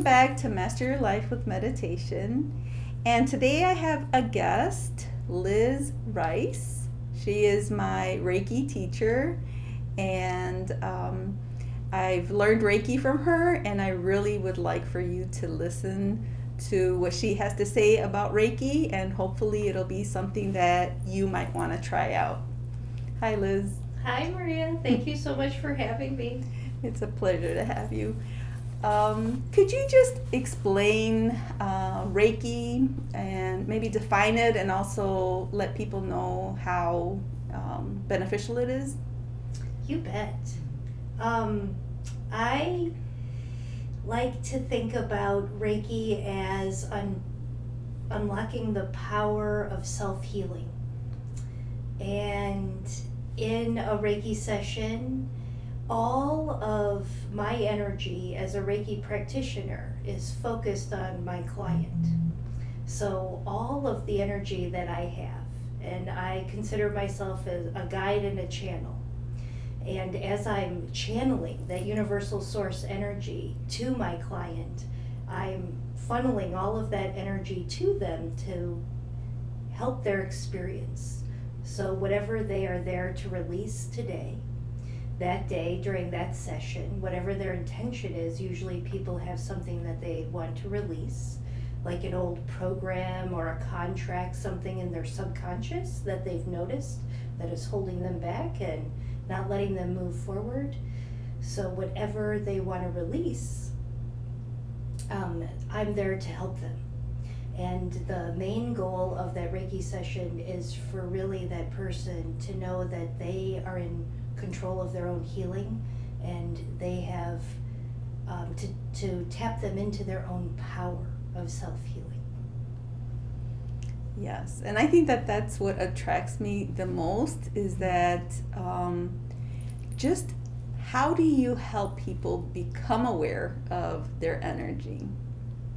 welcome back to Master Your Life with Meditation. And today I have a guest, Liz Rice. She is my Reiki teacher, and um, I've learned Reiki from her, and I really would like for you to listen to what she has to say about Reiki, and hopefully it'll be something that you might want to try out. Hi, Liz. Hi, Maria. Thank you so much for having me. It's a pleasure to have you. Um, could you just explain uh, Reiki and maybe define it and also let people know how um, beneficial it is? You bet. Um, I like to think about Reiki as un- unlocking the power of self healing. And in a Reiki session, all of my energy as a Reiki practitioner is focused on my client. So, all of the energy that I have, and I consider myself as a guide and a channel. And as I'm channeling that universal source energy to my client, I'm funneling all of that energy to them to help their experience. So, whatever they are there to release today, that day during that session, whatever their intention is, usually people have something that they want to release, like an old program or a contract, something in their subconscious that they've noticed that is holding them back and not letting them move forward. So, whatever they want to release, um, I'm there to help them. And the main goal of that Reiki session is for really that person to know that they are in control of their own healing and they have um, to, to tap them into their own power of self healing. Yes, and I think that that's what attracts me the most is that um, just how do you help people become aware of their energy?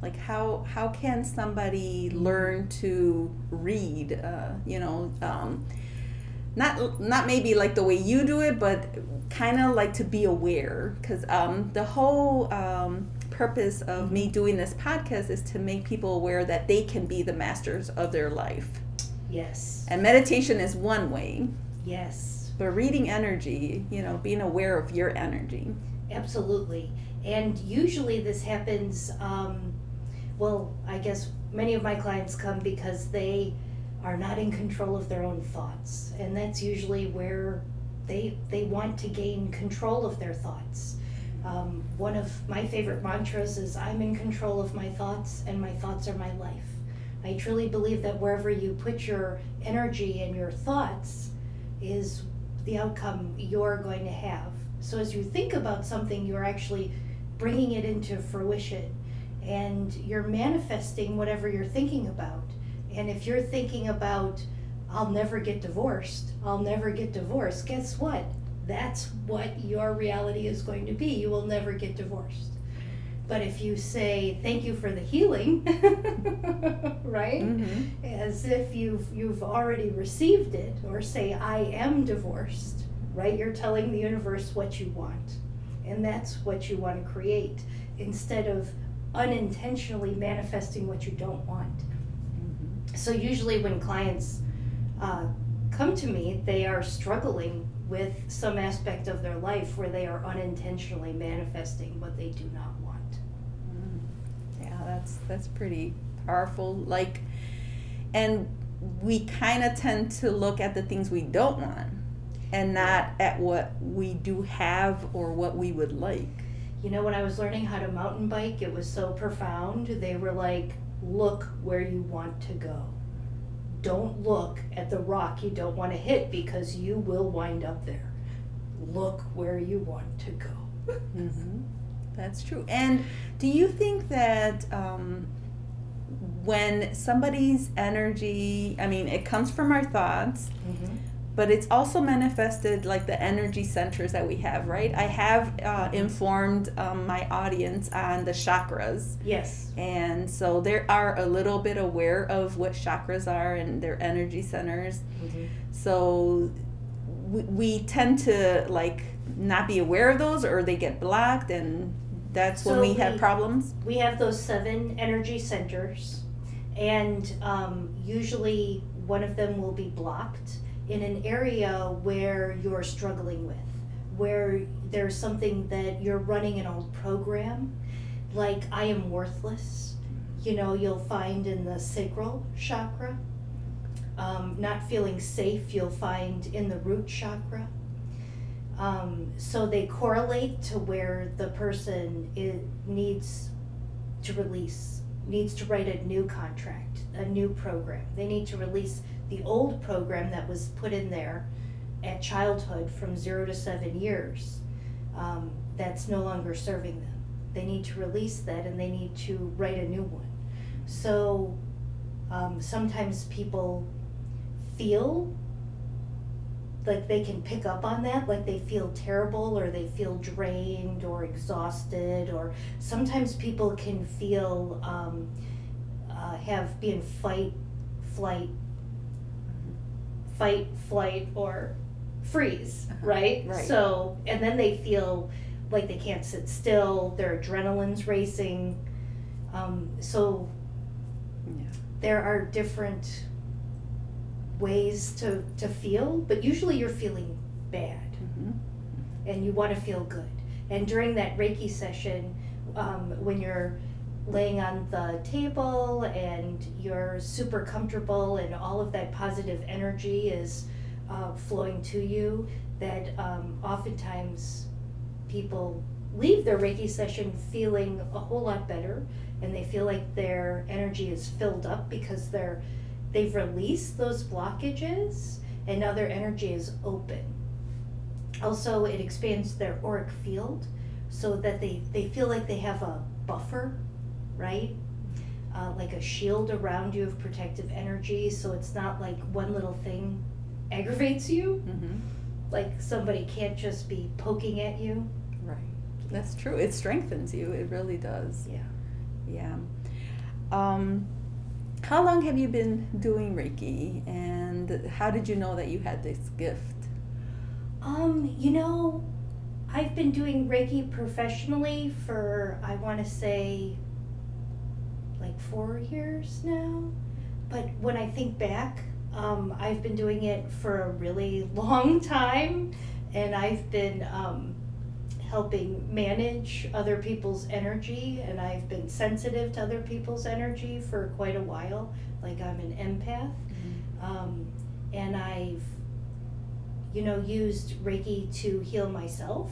Like how how can somebody learn to read? Uh, you know, um, not not maybe like the way you do it, but kind of like to be aware because um, the whole um, purpose of me doing this podcast is to make people aware that they can be the masters of their life. Yes. And meditation is one way. Yes. But reading energy, you know, being aware of your energy. Absolutely. And usually this happens, um, well, I guess many of my clients come because they are not in control of their own thoughts. And that's usually where they, they want to gain control of their thoughts. Um, one of my favorite mantras is I'm in control of my thoughts, and my thoughts are my life. I truly believe that wherever you put your energy and your thoughts is the outcome you're going to have. So as you think about something, you're actually bringing it into fruition and you're manifesting whatever you're thinking about. And if you're thinking about, I'll never get divorced, I'll never get divorced, guess what? That's what your reality is going to be. You will never get divorced. But if you say, thank you for the healing, right? Mm-hmm. As if you've, you've already received it, or say, I am divorced, right? You're telling the universe what you want. And that's what you want to create instead of unintentionally manifesting what you don't want. So usually when clients uh, come to me, they are struggling with some aspect of their life where they are unintentionally manifesting what they do not want. Yeah, that's that's pretty powerful. Like, and we kind of tend to look at the things we don't want, and not at what we do have or what we would like. You know, when I was learning how to mountain bike, it was so profound. They were like, look where you want to go. Don't look at the rock you don't want to hit because you will wind up there. Look where you want to go. Mm-hmm. That's true. And do you think that um, when somebody's energy, I mean, it comes from our thoughts, Mm-hmm. But it's also manifested like the energy centers that we have, right? I have uh, informed um, my audience on the chakras. Yes. And so they are a little bit aware of what chakras are and their energy centers. Mm-hmm. So we, we tend to like not be aware of those or they get blocked and That's when So we have problems? We have those seven energy centers, and um, usually one of them will be blocked in an area where you're struggling with, where there's something that you're running an old program, like I am worthless. You know, you'll find in the sacral chakra. Um, not feeling safe, you'll find in the root chakra. Um, so they correlate to where the person it needs to release, needs to write a new contract, a new program. They need to release the old program that was put in there at childhood from zero to seven years um, that's no longer serving them. They need to release that and they need to write a new one. So um, sometimes people feel like they can pick up on that, like they feel terrible or they feel drained or exhausted, or sometimes people can feel um, uh, have be in fight, flight, fight, flight, or freeze, Uh-huh. right? Right. So, and then they feel like they can't sit still, their adrenaline's racing. Um, so, Yeah. there are different ways to, to feel, but usually you're feeling bad Mhm. and you want to feel good. And during that Reiki session, um, when you're laying on the table and you're super comfortable and all of that positive energy is uh, flowing to you, that um, oftentimes people leave their Reiki session feeling a whole lot better and they feel like their energy is filled up because they're they've released those blockages and now their energy is open. Also, it expands their auric field so that they, they feel like they have a buffer, right? Uh, like a shield around you of protective energy, so it's not like one little thing aggravates you. Mhm. Like somebody can't just be poking at you. Right. That's true. It strengthens you. It really does. Yeah. Yeah. Um, how long have you been doing Reiki, and how did you know that you had this gift? Um, you know, I've been doing Reiki professionally for I want to say like 4 years now. But when I think back, um, I've been doing it for a really long time and I've been um, helping manage other people's energy and I've been sensitive to other people's energy for quite a while. Like I'm an empath. Um, and I've, you know, used Reiki to heal myself,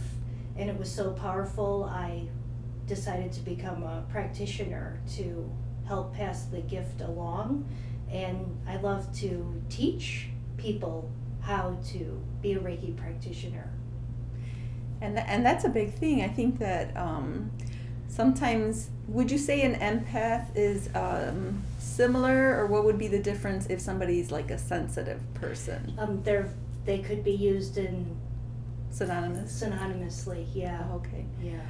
and it was so powerful. I decided to become a practitioner to help pass the gift along, and I love to teach people how to be a Reiki practitioner. And tha- and that's a big thing. I think that um, sometimes would you say an empath is um, similar, or what would be the difference if somebody's like a sensitive person? Um, they're they could be used in Synonymous. synonymously. Yeah, Oh, okay. yeah.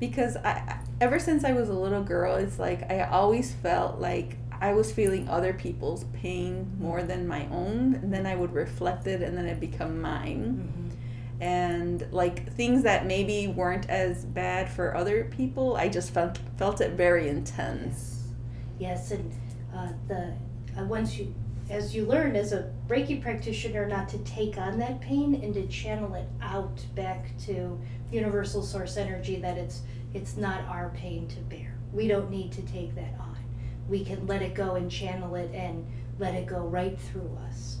because I- ever since I was a little girl, it's like I always felt like I was feeling other people's pain more than my own, and then I would reflect it, and then it become mine. Mhm. And like things that maybe weren't as bad for other people, I just felt felt it very intense. Yes, and uh, the uh, once you, as you learn as a Reiki practitioner, not to take on that pain and to channel it out back to universal source energy. That it's it's not our pain to bear. We don't need to take that on. We can let it go and channel it and let it go right through us.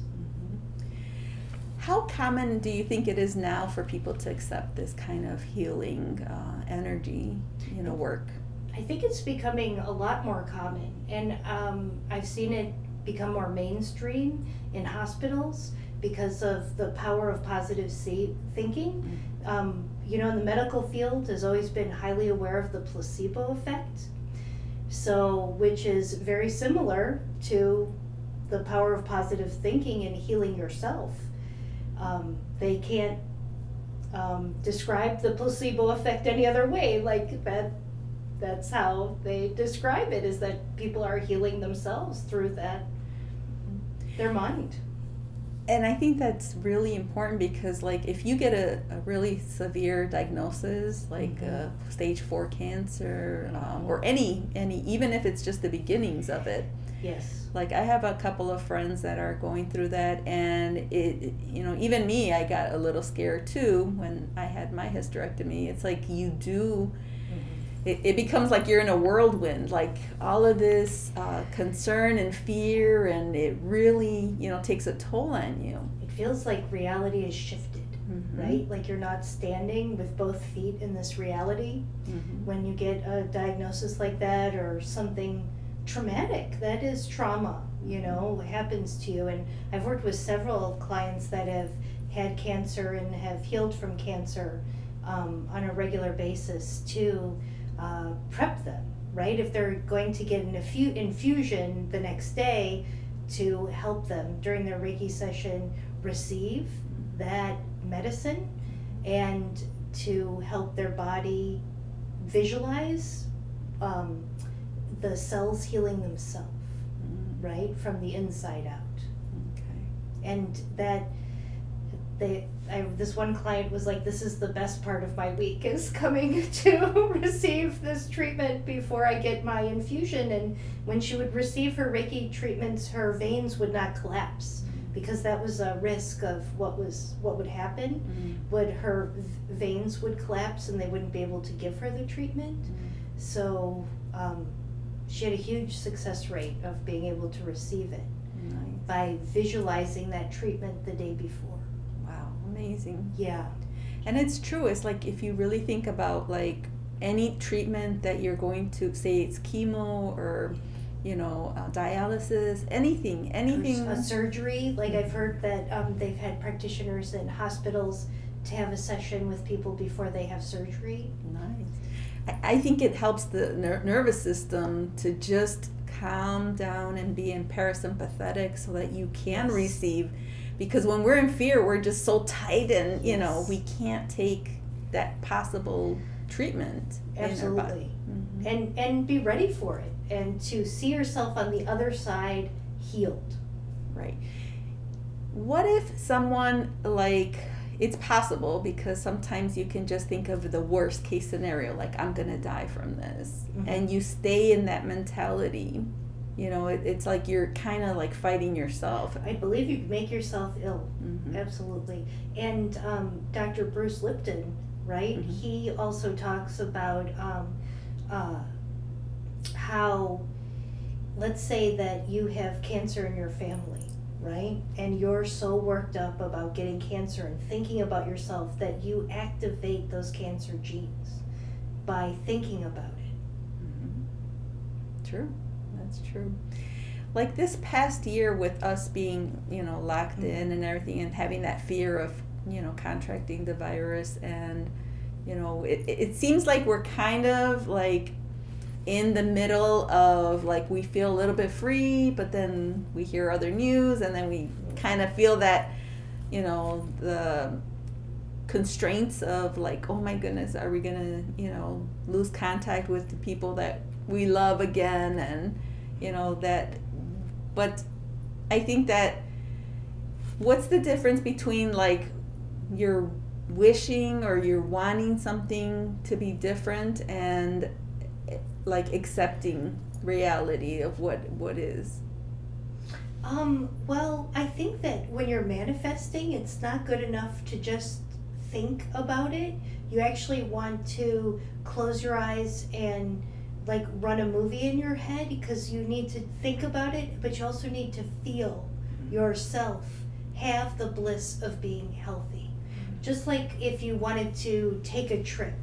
How common do you think it is now for people to accept this kind of healing uh, energy, you know, work? I think it's becoming a lot more common, and um, I've seen it become more mainstream in hospitals because of the power of positive see- thinking. Um, you know, in the medical field has always been highly aware of the placebo effect, so which is very similar to the power of positive thinking and healing yourself. Um, they can't um, describe the placebo effect any other way. Like that, that's how they describe it: is that people are healing themselves through that their mind. and I think that's really important because, like, if you get a, a really severe diagnosis, like Mhm. uh, stage four cancer, um, or any any, even if it's just the beginnings of it, Yes. like I have a couple of friends that are going through that, and it- you know, even me, I got a little scared too when I had my hysterectomy. It's like you do it, it becomes like you're in a whirlwind like all of this uh, concern and fear and it really you know takes a toll on you It feels like reality is shifted, Mhm. right? Like you're not standing with both feet in this reality Mhm. when you get a diagnosis like that or something traumatic. That is trauma, you know, happens to you. And I've worked with several clients that have had cancer and have healed from cancer um, on a regular basis to uh, prep them, right? If they're going to get an infu- infusion the next day to help them during their Reiki session receive that medicine and to help their body visualize um, the cells healing themselves, Mm, right, from the inside out. okay And that they, I, this one client was like, "This is the best part of my week is coming to receive this treatment before I get my infusion." And when she would receive her Reiki treatments, her veins would not collapse because that was a risk of what was what would happen. Mm, Would her veins would collapse and they wouldn't be able to give her the treatment. mm, So um, she had a huge success rate of being able to receive it nice by visualizing that treatment the day before. Amazing Yeah. and it's true it's like if you really think about like any treatment that you're going to say it's chemo or you know uh, dialysis anything anything A surgery, like I've heard that um, they've had practitioners in hospitals to have a session with people before they have surgery. Nice. I, I think it helps the ner- nervous system to just calm down and be in parasympathetic so that you can Yes. receive. Because when we're in fear, we're just so tight and, you know, we can't take that possible treatment. in our body. Absolutely. Mhm. And and be ready for it and to see yourself on the other side healed. Right. What if someone like it's possible because sometimes you can just think of the worst case scenario like I'm going to die from this Mhm. and you stay in that mentality. You know, it, it's like you're kind of like fighting yourself. I believe you make yourself ill. Mhm. Absolutely. And um, Dr. Bruce Lipton, right? Mhm. He also talks about um, uh, how, let's say that you have cancer in your family, right? And you're so worked up about getting cancer and thinking about yourself that you activate those cancer genes by thinking about it. Mhm. True. That's true. Like this past year with us being, you know, locked Mhm. in and everything and having that fear of, you know, contracting the virus and, you know, it, it seems like we're kind of like in the middle of like we feel a little bit free, but then we hear other news and then we kind of feel that, you know, the constraints of like, oh my goodness, are we gonna, you know, lose contact with the people that we love again and, you know, that, but I think that what's the difference between like you're wishing or you're wanting something to be different and like accepting reality of what what is Um, well, I think that when you're manifesting, it's not good enough to just think about it. You actually want to close your eyes and like run a movie in your head because you need to think about it, but you also need to feel mm-hmm. yourself have the bliss of being healthy. Mm-hmm. Just like if you wanted to take a trip,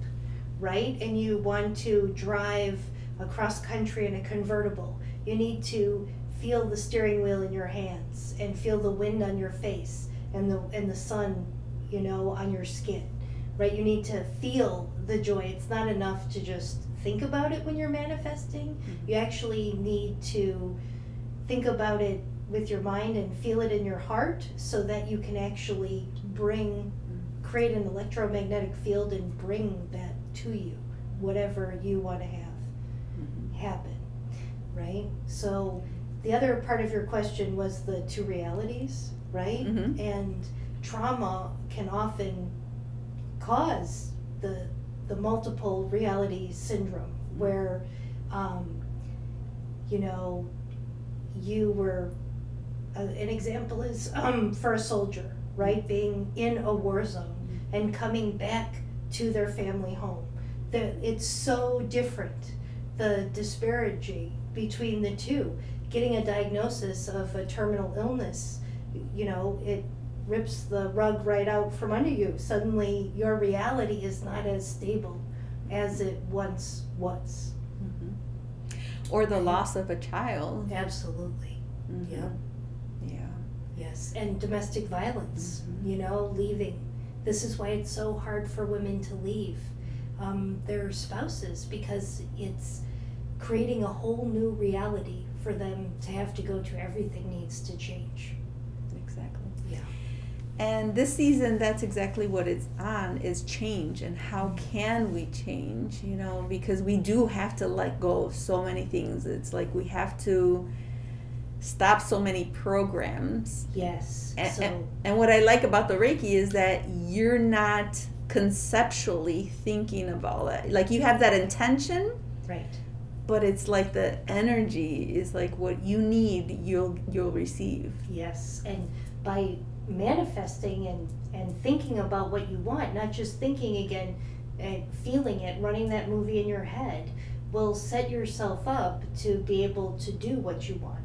right? And you want to drive across country in a convertible, you need to feel the steering wheel in your hands and feel the wind on your face and the and the sun, you know, on your skin. Right? You need to feel the joy. It's not enough to just think about it when you're manifesting. You actually need to think about it with your mind and feel it in your heart so that you can actually bring create an electromagnetic field and bring that to you whatever you want to have Mhm. happen right so the other part of your question was the two realities right? Mhm. And trauma can often cause the the multiple reality syndrome, where, um, you know, you were. Uh, an example is um, for a soldier, right, being in a war zone and coming back to their family home. The, it's so different, the disparity between the two. Getting a diagnosis of a terminal illness, you know, it rips the rug right out from under you. Suddenly, your reality is not as stable as it once was. Mhm. Or the loss of a child. Absolutely. Mhm. Yeah. Yeah. Yes, and domestic violence, Mhm. you know, leaving. This is why it's so hard for women to leave um, their spouses because it's creating a whole new reality for them to have to go to. Everything needs to change. And this season, that's exactly what it's on is change and how can we change, you know, because we do have to let go of so many things. It's like we have to stop so many programs. Yes. And, so, and, and what I like about the Reiki is that you're not conceptually thinking about it. Like you have that intention, right. but it's like the energy is like what you need, you'll you'll receive. Yes. And by manifesting and, and thinking about what you want, not just thinking again and feeling it, running that movie in your head, will set yourself up to be able to do what you want.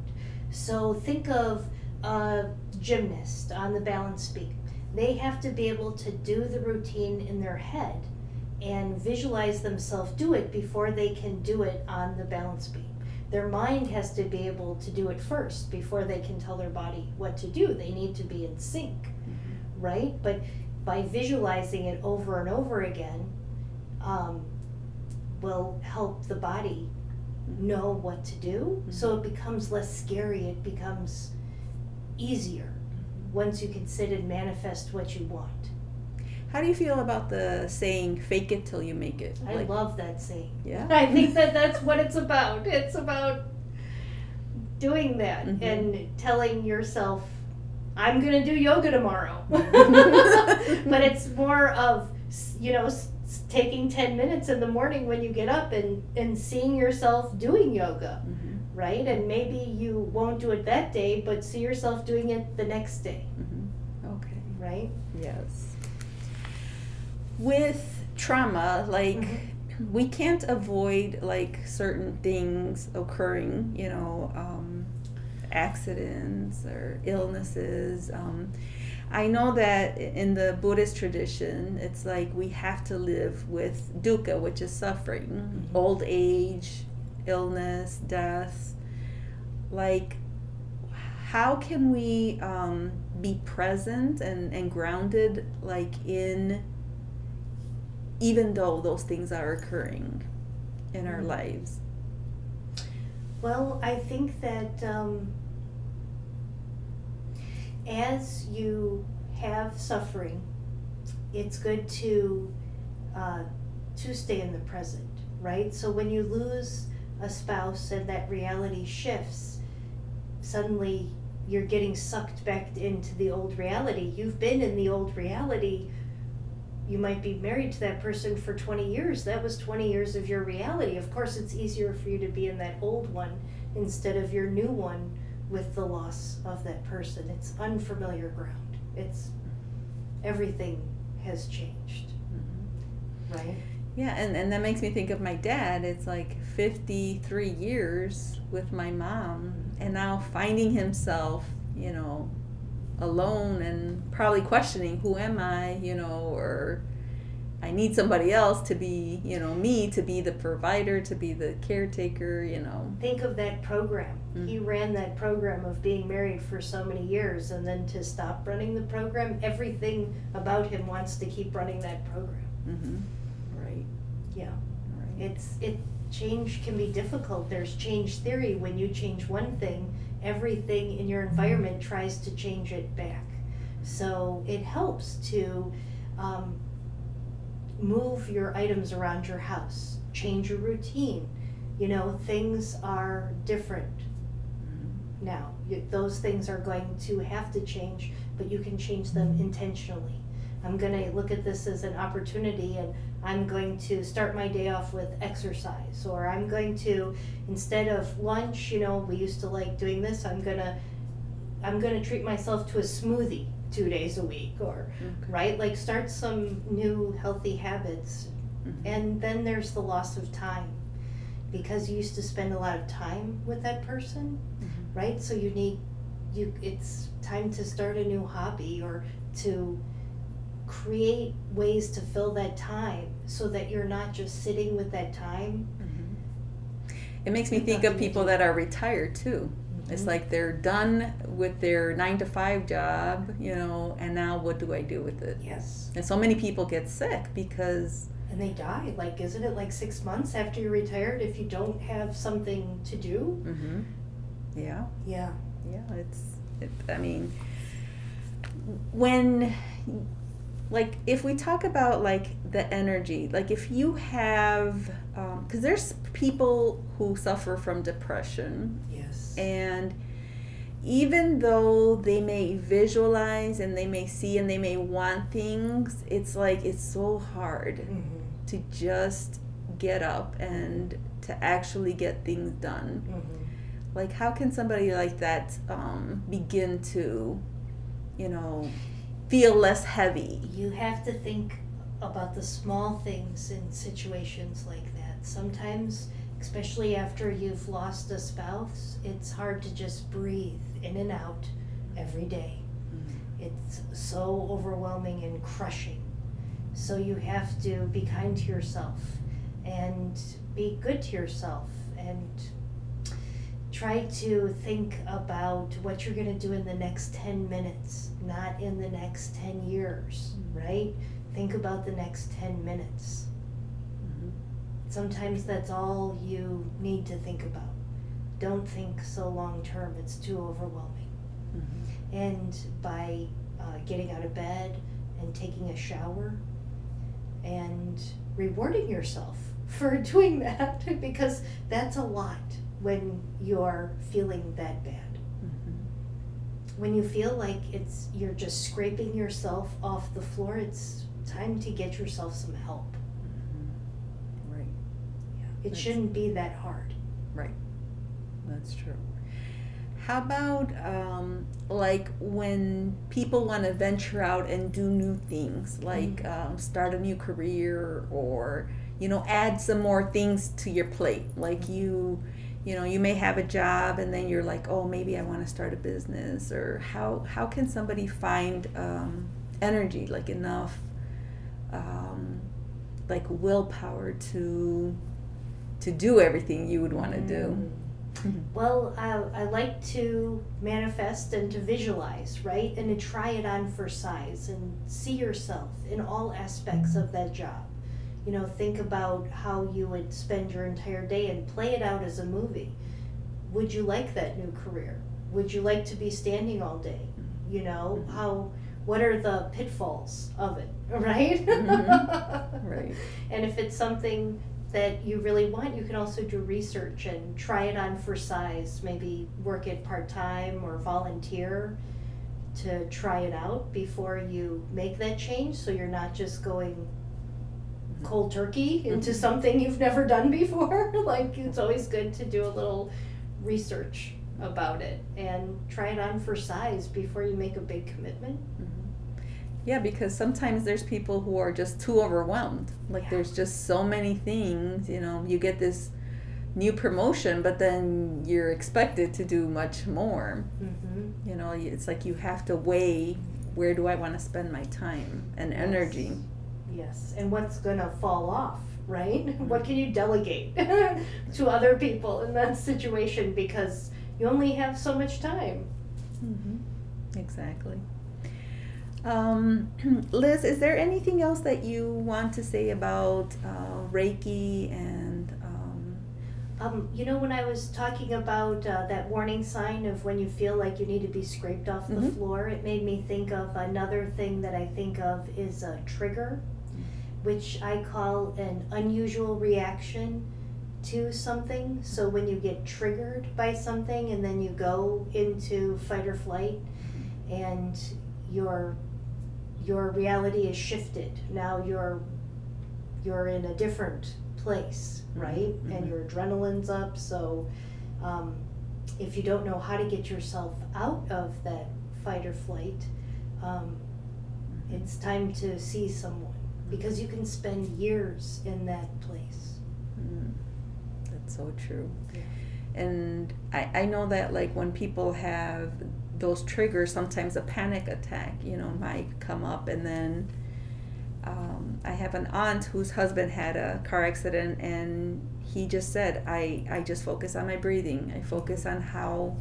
So think of a gymnast on the balance beam. They have to be able to do the routine in their head and visualize themselves do it before they can do it on the balance beam. Their mind has to be able to do it first before they can tell their body what to do. They need to be in sync, mm-hmm. right? But by visualizing it over and over again, um, will help the body mm-hmm. know what to do. Mm-hmm. So it becomes less scary. It becomes easier once you can sit and manifest what you want. How do you feel about the saying "fake it till you make it"? I Like, love that saying. yeah. I think that that's what it's about. It's about doing that Mhm. and telling yourself, I'm going to do yoga tomorrow. but it's more of, you know, s- s- taking 10 minutes in the morning when you get up and, and seeing yourself doing yoga, Mhm, right? And maybe you won't do it that day, but see yourself doing it the next day, mhm. Okay. right? Yes. With trauma, like Mhm. we can't avoid like certain things occurring. You know, um, accidents or illnesses. Um, I know that in the Buddhist tradition, it's like we have to live with dukkha, which is suffering, Mhm. old age, illness, death. Like, how can we um, be present and, and grounded, like in, even though those things are occurring in our Mhm. lives? Well, I think that um, as you have suffering, it's good to uh, to stay in the present, right? So when you lose a spouse and that reality shifts, suddenly you're getting sucked back into the old reality. You've been in the old reality. You might be married to that person for 20 years. That was 20 years of your reality. Of course, it's easier for you to be in that old one instead of your new one with the loss of that person. It's unfamiliar ground. It's everything has changed, mm-hmm. right? Yeah, and, and that makes me think of my dad. It's like 53 years with my mom, and now finding himself, you know, alone and probably questioning who am I, you know, or I need somebody else to be, you know, me to be the provider, to be the caretaker, you know. Think of that program. Mm. He ran that program of being married for so many years and then to stop running the program, everything about him wants to keep running that program. Mm-hmm. Right. Yeah. Right. It's it change can be difficult. There's change theory. When you change one thing, everything in your environment tries to change it back. So it helps to um, move your items around your house, change your routine. You know, things are different. Mhm. now. You, those things are going to have to change, but you can change them intentionally. I'm going to look at this as an opportunity and I'm going to start my day off with exercise or I'm going to instead of lunch, you know, we used to like doing this, I'm going to I'm going to treat myself to a smoothie 2 days a week or Okay. right? Like start some new healthy habits. Mhm. And then there's the loss of time because you used to spend a lot of time with that person, Mhm. right? So you need you it's time to start a new hobby or to create ways to fill that time so that you're not just sitting with that time. Mhm. It makes me think of people that are retired too. It's Mhm. like they're done with their nine to five job, you know, and now what do I do with it? Yes. And so many people get sick because, And they die. Like, isn't it like six months after you're retired if you don't have something to do? hmm yeah, Yeah. yeah, it's, it, I mean, when, like, if we talk about like the energy, like if you have, because there's people who suffer from depression Yes. And even though they may visualize and they may see and they may want things, it's like it's so hard Mhm. to just get up and to actually get things done. Mhm. Like, how can somebody like that um, begin to, you know, feel less heavy? You have to think about the small things in situations like that. Sometimes, especially after you've lost a spouse, it's hard to just breathe in and out every day. Mm-hmm. It's so overwhelming and crushing. So you have to be kind to yourself and be good to yourself and try to think about what you're going to do in the next 10 minutes, not in the next 10 years, right? Think about the next 10 minutes. Mhm. Sometimes that's all you need to think about. Don't think so long term, it's too overwhelming. Mhm. And by uh, getting out of bed and taking a shower and rewarding yourself for doing that, because that's a lot when you're feeling that bad. Mhm. When you feel like it's you're just scraping yourself off the floor, it's time to get yourself some help. Mhm. Right. It That's- shouldn't be that hard. Right. That's true. How about um, like when people want to venture out and do new things, like Mm. um, start a new career or you know add some more things to your plate? Like you, you know, you may have a job and then you're like, oh, maybe I want to start a business. Or how how can somebody find um, energy, like enough, um, like willpower to to do everything you would want to do? Well, I, I like to manifest and to visualize, right? And to try it on for size and see yourself in all aspects of that job. You know, think about how you would spend your entire day and play it out as a movie. Would you like that new career? Would you like to be standing all day? You know, how what are the pitfalls of it, right? Mhm. Right. And if it's something that you really want, you can also do research and try it on for size. Maybe work it part time or volunteer to try it out before you make that change so you're not just going cold turkey into Mhm. something you've never done before. like it's always good to do a little research about it and try it on for size before you make a big commitment. Mhm. Yeah, because sometimes there's people who are just too overwhelmed. Like Yeah. there's just so many things, you know, you get this new promotion, but then you're expected to do much more. Mm-hmm. You know, it's like you have to weigh where do I want to spend my time and energy. Yes, and what's gonna fall off, right? What can you delegate to other people in that situation because you only have so much time? hmm Exactly. Um, Liz, is there anything else that you want to say about uh, Reiki and um, Um, you know, when I was talking about uh, that warning sign of when you feel like you need to be scraped off the Mhm. floor, it made me think of another thing that I think of is a trigger, which I call an unusual reaction to something. So when you get triggered by something and then you go into fight or flight and your your reality is shifted. Now you're you're in a different place, right? Mhm. And your adrenaline's up. So um, if you don't know how to get yourself out of that fight or flight, um, it's time to see someone because you can spend years in that place. Mm, That's so true. Yeah. And I, I know that like when people have those triggers, sometimes a panic attack, you know, might come up and then um, I have an aunt whose husband had a car accident and he just said, I, I just focus on my breathing. I focus on how,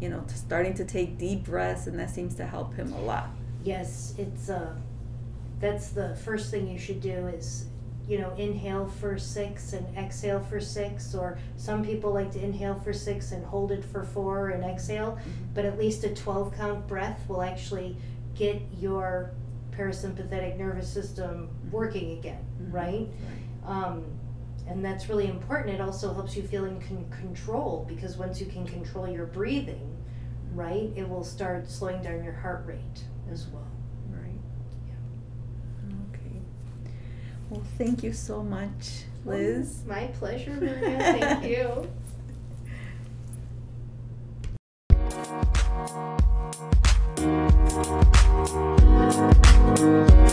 you know, starting to take deep breaths and that seems to help him a lot. Yes, it's uh, that's the first thing you should do is, you know, inhale for six and exhale for six. Or some people like to inhale for six and hold it for four and exhale. But at least a twelve count breath will actually get your parasympathetic nervous system working again, Mhm. right? Um, and that's really important. It also helps you feel in con- control because once you can control your breathing, right, it will start slowing down your heart rate as well. Well, thank you so much, Liz. Well, my pleasure, Maria. thank you. Thank you.